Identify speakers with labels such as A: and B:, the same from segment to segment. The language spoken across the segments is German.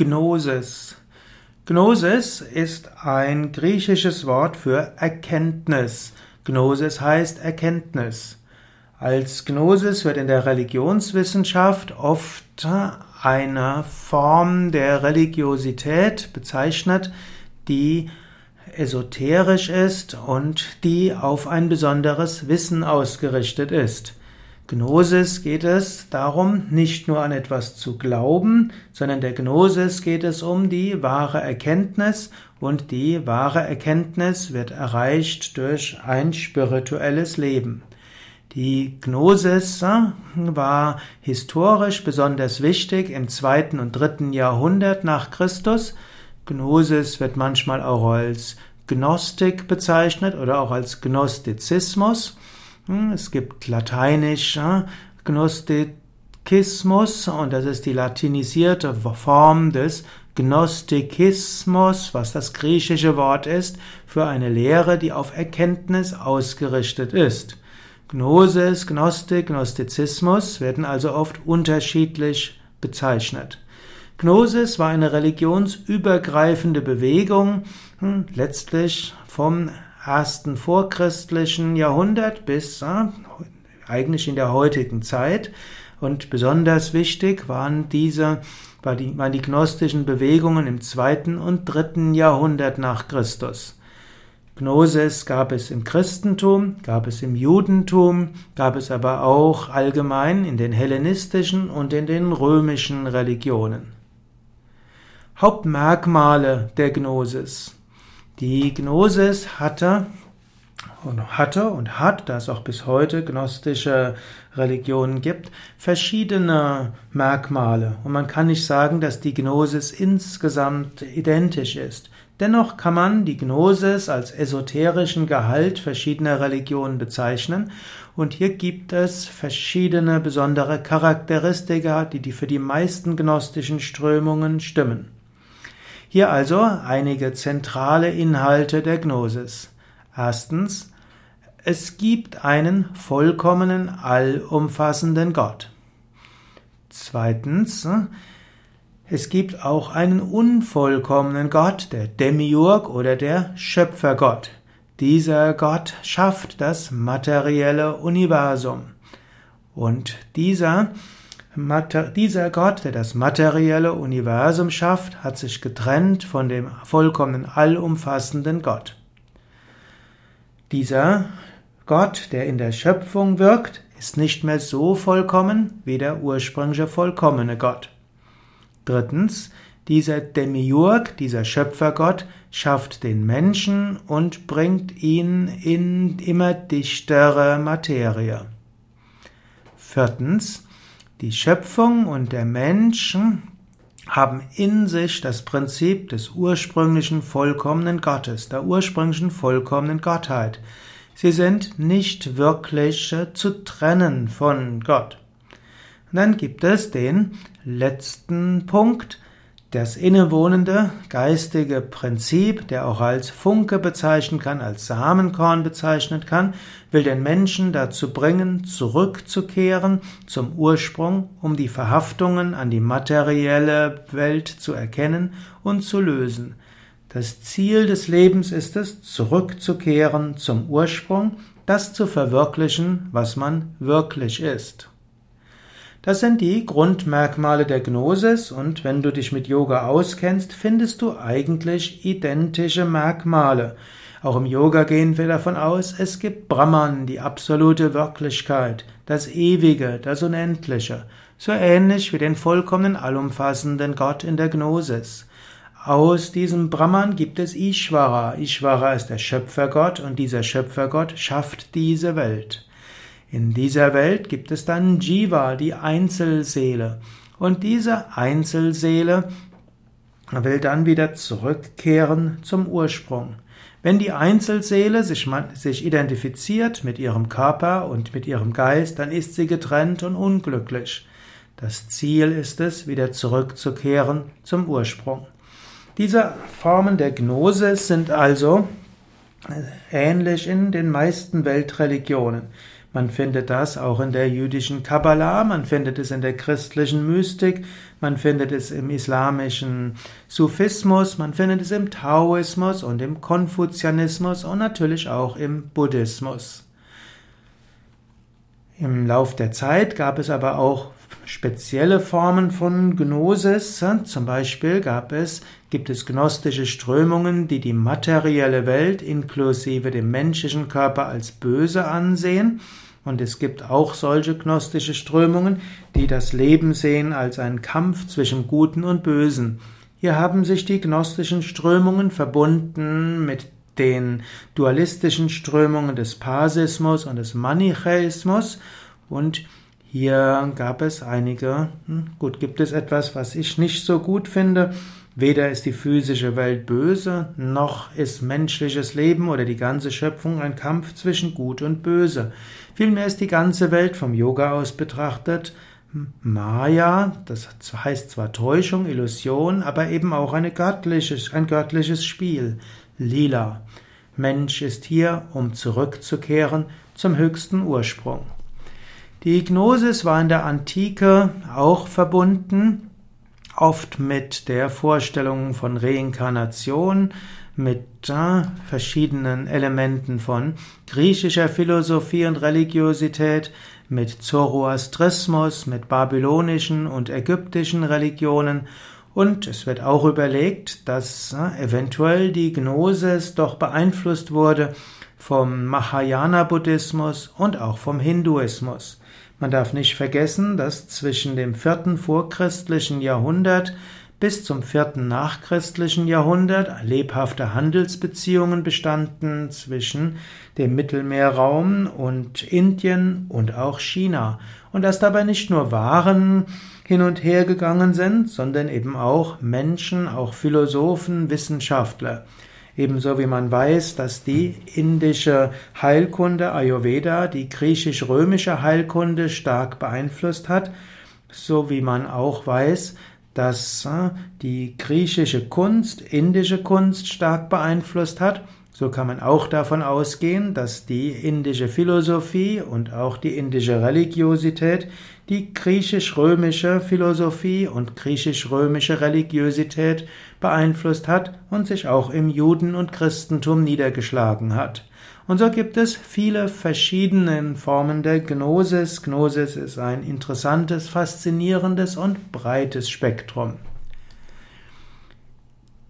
A: Gnosis. Gnosis ist ein griechisches Wort für Erkenntnis. Gnosis heißt Erkenntnis. Als Gnosis wird in der Religionswissenschaft oft eine Form der Religiosität bezeichnet, die esoterisch ist und die auf ein besonderes Wissen ausgerichtet ist. Gnosis geht es darum, nicht nur an etwas zu glauben, sondern der Gnosis geht es um die wahre Erkenntnis und die wahre Erkenntnis wird erreicht durch ein spirituelles Leben. Die Gnosis äh, war historisch besonders wichtig im zweiten und dritten Jahrhundert nach Christus. Gnosis wird manchmal auch als Gnostik bezeichnet oder auch als Gnostizismus. Hm, es gibt lateinisch Gnostizismus und das ist die latinisierte Form des Gnostikismus, was das griechische Wort ist für eine Lehre, die auf Erkenntnis ausgerichtet ist. Gnosis, Gnostik, Gnostizismus werden also oft unterschiedlich bezeichnet. Gnosis war eine religionsübergreifende Bewegung, hm, letztlich vom ersten vorchristlichen Jahrhundert bis äh, eigentlich in der heutigen Zeit. Und besonders wichtig waren diese, war die, waren die gnostischen Bewegungen im zweiten und dritten Jahrhundert nach Christus. Gnosis gab es im Christentum, gab es im Judentum, gab es aber auch allgemein in den hellenistischen und in den römischen Religionen. Hauptmerkmale der Gnosis. Die Gnosis hatte und hatte und hat, da es auch bis heute gnostische Religionen gibt, verschiedene Merkmale. Und man kann nicht sagen, dass die Gnosis insgesamt identisch ist. Dennoch kann man die Gnosis als esoterischen Gehalt verschiedener Religionen bezeichnen. Und hier gibt es verschiedene besondere Charakteristika, die für die meisten gnostischen Strömungen stimmen. Hier also einige zentrale Inhalte der Gnosis. Erstens, es gibt einen vollkommenen, allumfassenden Gott. Zweitens, es gibt auch einen unvollkommenen Gott, der Demiurg oder der Schöpfergott. Dieser Gott schafft das materielle Universum. Und dieser dieser Gott, der das materielle Universum schafft, hat sich getrennt von dem vollkommenen allumfassenden Gott. Dieser Gott, der in der Schöpfung wirkt, ist nicht mehr so vollkommen wie der ursprüngliche vollkommene Gott. Drittens, dieser Demiurg, dieser Schöpfergott, schafft den Menschen und bringt ihn in immer dichtere Materie. Viertens, die Schöpfung und der Mensch haben in sich das Prinzip des ursprünglichen vollkommenen Gottes, der ursprünglichen vollkommenen Gottheit. Sie sind nicht wirklich zu trennen von Gott. Und dann gibt es den letzten Punkt, das innewohnende geistige Prinzip, der auch als Funke bezeichnen kann, als Samenkorn bezeichnet kann, will den Menschen dazu bringen, zurückzukehren zum Ursprung, um die Verhaftungen an die materielle Welt zu erkennen und zu lösen. Das Ziel des Lebens ist es, zurückzukehren zum Ursprung, das zu verwirklichen, was man wirklich ist. Das sind die Grundmerkmale der Gnosis und wenn du dich mit Yoga auskennst, findest du eigentlich identische Merkmale. Auch im Yoga gehen wir davon aus, es gibt Brahman, die absolute Wirklichkeit, das Ewige, das Unendliche, so ähnlich wie den vollkommen allumfassenden Gott in der Gnosis. Aus diesem Brahman gibt es Ishvara. Ishvara ist der Schöpfergott und dieser Schöpfergott schafft diese Welt. In dieser Welt gibt es dann Jiva, die Einzelseele. Und diese Einzelseele will dann wieder zurückkehren zum Ursprung. Wenn die Einzelseele sich, sich, identifiziert mit ihrem Körper und mit ihrem Geist, dann ist sie getrennt und unglücklich. Das Ziel ist es, wieder zurückzukehren zum Ursprung. Diese Formen der Gnosis sind also ähnlich in den meisten Weltreligionen. Man findet das auch in der jüdischen Kabbalah, man findet es in der christlichen Mystik, man findet es im islamischen Sufismus, man findet es im Taoismus und im Konfuzianismus und natürlich auch im Buddhismus. Im Lauf der Zeit gab es aber auch spezielle Formen von Gnosis. Zum Beispiel gab es, gibt es gnostische Strömungen, die die materielle Welt inklusive dem menschlichen Körper als böse ansehen. Und es gibt auch solche gnostische Strömungen, die das Leben sehen als einen Kampf zwischen Guten und Bösen. Hier haben sich die gnostischen Strömungen verbunden mit den dualistischen Strömungen des Pasismus und des Manichäismus und hier gab es einige, hm, gut, gibt es etwas, was ich nicht so gut finde. Weder ist die physische Welt böse, noch ist menschliches Leben oder die ganze Schöpfung ein Kampf zwischen Gut und Böse. Vielmehr ist die ganze Welt vom Yoga aus betrachtet Maya, das heißt zwar Täuschung, Illusion, aber eben auch eine göttliches, ein göttliches Spiel, Lila. Mensch ist hier, um zurückzukehren zum höchsten Ursprung. Die Gnosis war in der Antike auch verbunden, oft mit der Vorstellung von Reinkarnation, mit äh, verschiedenen Elementen von griechischer Philosophie und Religiosität, mit Zoroastrismus, mit babylonischen und ägyptischen Religionen und es wird auch überlegt, dass äh, eventuell die Gnosis doch beeinflusst wurde vom Mahayana-Buddhismus und auch vom Hinduismus. Man darf nicht vergessen, dass zwischen dem vierten vorchristlichen Jahrhundert bis zum vierten nachchristlichen Jahrhundert lebhafte Handelsbeziehungen bestanden zwischen dem Mittelmeerraum und Indien und auch China. Und dass dabei nicht nur Waren hin und her gegangen sind, sondern eben auch Menschen, auch Philosophen, Wissenschaftler. Ebenso wie man weiß, dass die indische Heilkunde Ayurveda die griechisch-römische Heilkunde stark beeinflusst hat, so wie man auch weiß, dass äh, die griechische Kunst indische Kunst stark beeinflusst hat, so kann man auch davon ausgehen, dass die indische Philosophie und auch die indische Religiosität die griechisch-römische Philosophie und griechisch-römische Religiosität beeinflusst hat und sich auch im Juden- und Christentum niedergeschlagen hat. Und so gibt es viele verschiedene Formen der Gnosis. Gnosis ist ein interessantes, faszinierendes und breites Spektrum.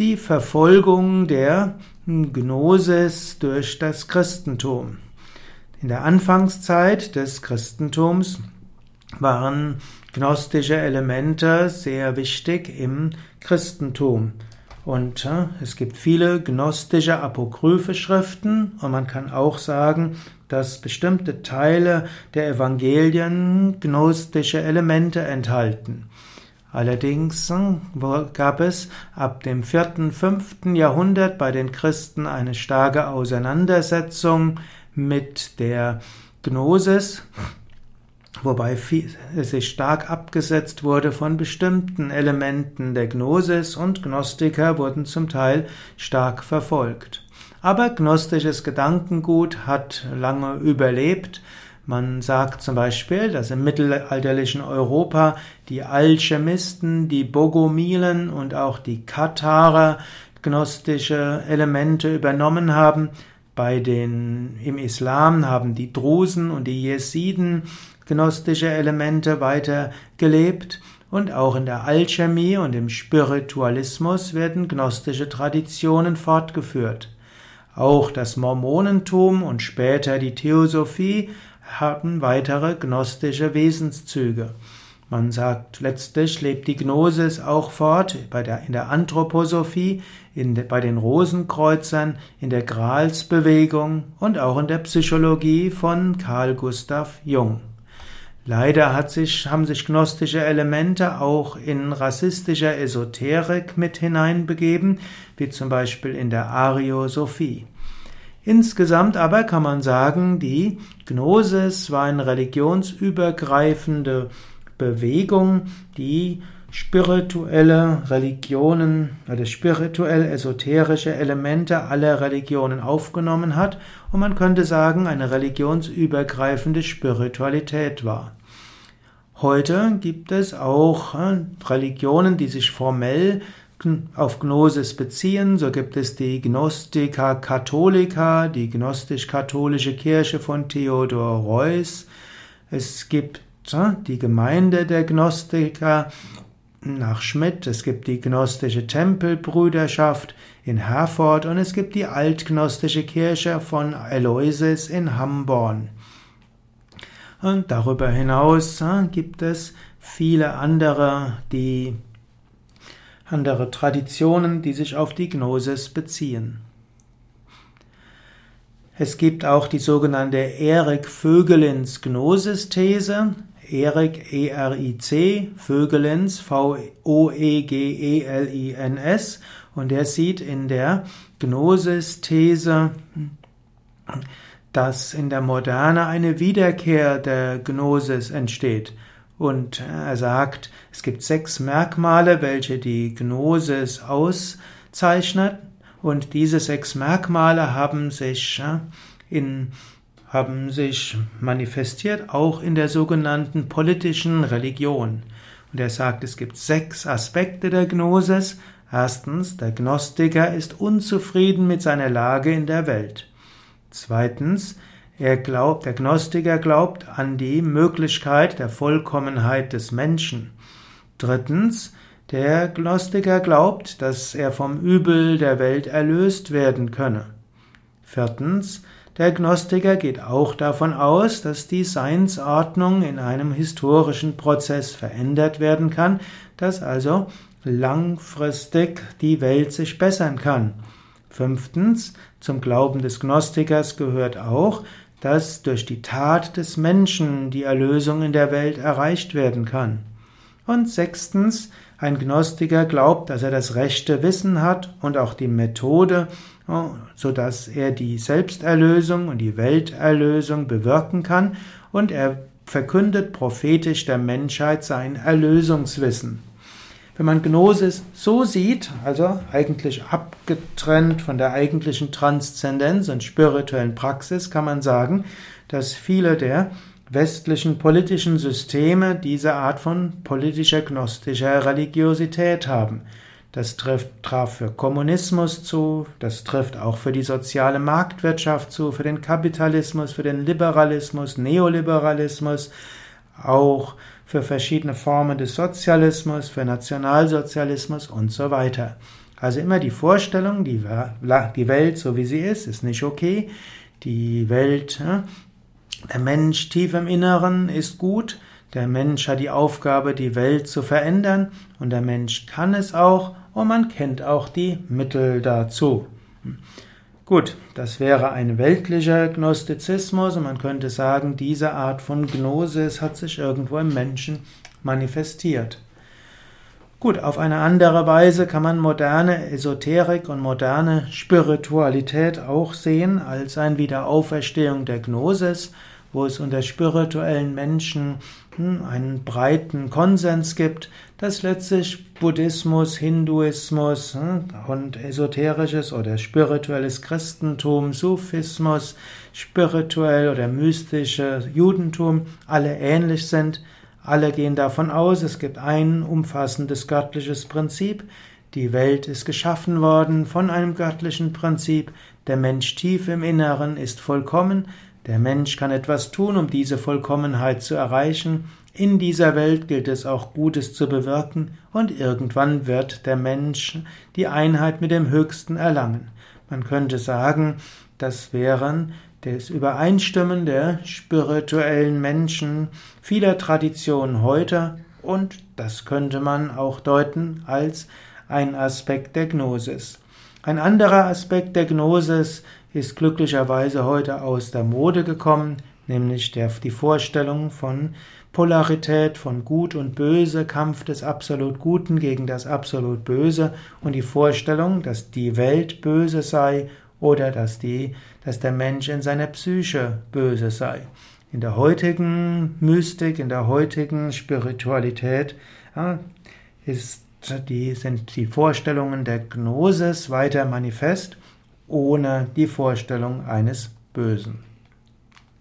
A: Die Verfolgung der Gnosis durch das Christentum. In der Anfangszeit des Christentums waren gnostische Elemente sehr wichtig im Christentum. Und es gibt viele gnostische apokryphe Schriften und man kann auch sagen, dass bestimmte Teile der Evangelien gnostische Elemente enthalten. Allerdings äh, gab es ab dem vierten, fünften Jahrhundert bei den Christen eine starke Auseinandersetzung mit der Gnosis wobei es sich stark abgesetzt wurde von bestimmten Elementen der Gnosis und Gnostiker wurden zum Teil stark verfolgt. Aber gnostisches Gedankengut hat lange überlebt. Man sagt zum Beispiel, dass im mittelalterlichen Europa die Alchemisten, die Bogomilen und auch die Katharer gnostische Elemente übernommen haben. Bei den, im Islam haben die Drusen und die Jesiden gnostische Elemente weiter gelebt und auch in der Alchemie und im Spiritualismus werden gnostische Traditionen fortgeführt. Auch das Mormonentum und später die Theosophie haben weitere gnostische Wesenszüge. Man sagt, letztlich lebt die Gnosis auch fort bei der, in der Anthroposophie, in bei den Rosenkreuzern, in der Gralsbewegung und auch in der Psychologie von Carl Gustav Jung. Leider sich, haben sich gnostische Elemente auch in rassistischer Esoterik mit hineinbegeben, wie zum Beispiel in der Ariosophie. Insgesamt aber kann man sagen, die Gnosis war eine religionsübergreifende Bewegung, die spirituelle Religionen oder spirituell esoterische Elemente aller Religionen aufgenommen hat und man könnte sagen, eine religionsübergreifende Spiritualität war. Heute gibt es auch äh, Religionen, die sich formell auf Gnosis beziehen. So gibt es die Gnostica Catholica, die gnostisch-katholische Kirche von Theodor Reuss. Es gibt äh, die Gemeinde der Gnostiker nach Schmidt, es gibt die gnostische Tempelbrüderschaft in Herford und es gibt die altgnostische Kirche von Aloysius in Hamborn. Und darüber hinaus äh, gibt es viele andere, die andere Traditionen, die sich auf die Gnosis beziehen. Es gibt auch die sogenannte Erik Vögelins Gnosis-These. Erik, E-R-I-C, Vögelins, V-O-E-G-E-L-I-N-S. Und er sieht in der Gnosis-These, dass in der Moderne eine Wiederkehr der Gnosis entsteht. Und er sagt, es gibt sechs Merkmale, welche die Gnosis auszeichnet. Und diese sechs Merkmale haben sich in haben sich manifestiert auch in der sogenannten politischen Religion. Und er sagt, es gibt sechs Aspekte der Gnosis. Erstens, der Gnostiker ist unzufrieden mit seiner Lage in der Welt. Zweitens, er glaubt, der Gnostiker glaubt an die Möglichkeit der Vollkommenheit des Menschen. Drittens, der Gnostiker glaubt, dass er vom Übel der Welt erlöst werden könne. Viertens, der Gnostiker geht auch davon aus, dass die Seinsordnung in einem historischen Prozess verändert werden kann, dass also langfristig die Welt sich bessern kann. Fünftens, zum Glauben des Gnostikers gehört auch, dass durch die Tat des Menschen die Erlösung in der Welt erreicht werden kann. Und sechstens, ein Gnostiker glaubt, dass er das rechte Wissen hat und auch die Methode, so dass er die Selbsterlösung und die Welterlösung bewirken kann und er verkündet prophetisch der Menschheit sein Erlösungswissen. Wenn man Gnosis so sieht, also eigentlich abgetrennt von der eigentlichen Transzendenz und spirituellen Praxis, kann man sagen, dass viele der westlichen politischen Systeme diese Art von politischer gnostischer Religiosität haben. Das trifft, traf für Kommunismus zu, das trifft auch für die soziale Marktwirtschaft zu, für den Kapitalismus, für den Liberalismus, Neoliberalismus, auch für verschiedene Formen des Sozialismus, für Nationalsozialismus und so weiter. Also immer die Vorstellung, die, Welt so wie sie ist, ist nicht okay. Die Welt, der Mensch tief im Inneren ist gut. Der Mensch hat die Aufgabe, die Welt zu verändern und der Mensch kann es auch und man kennt auch die Mittel dazu. Gut, das wäre ein weltlicher Gnostizismus und man könnte sagen, diese Art von Gnosis hat sich irgendwo im Menschen manifestiert. Gut, auf eine andere Weise kann man moderne Esoterik und moderne Spiritualität auch sehen als ein Wiederauferstehung der Gnosis wo es unter spirituellen Menschen hm, einen breiten Konsens gibt, dass letztlich Buddhismus, Hinduismus hm, und esoterisches oder spirituelles Christentum, Sufismus, spirituell oder mystische Judentum alle ähnlich sind. Alle gehen davon aus, es gibt ein umfassendes göttliches Prinzip, die Welt ist geschaffen worden von einem göttlichen Prinzip, der Mensch tief im Inneren ist vollkommen, der Mensch kann etwas tun, um diese Vollkommenheit zu erreichen. In dieser Welt gilt es auch Gutes zu bewirken und irgendwann wird der Mensch die Einheit mit dem Höchsten erlangen. Man könnte sagen, das wären das Übereinstimmen der spirituellen Menschen vieler Traditionen heute und das könnte man auch deuten als ein Aspekt der Gnosis. Ein anderer Aspekt der Gnosis ist glücklicherweise heute aus der Mode gekommen, nämlich der, die Vorstellung von Polarität von Gut und Böse, Kampf des absolut Guten gegen das absolut Böse und die Vorstellung, dass die Welt böse sei oder dass, die, dass der Mensch in seiner Psyche böse sei. In der heutigen Mystik, in der heutigen Spiritualität ja, ist die, sind die Vorstellungen der Gnosis weiter manifest, ohne die Vorstellung eines Bösen.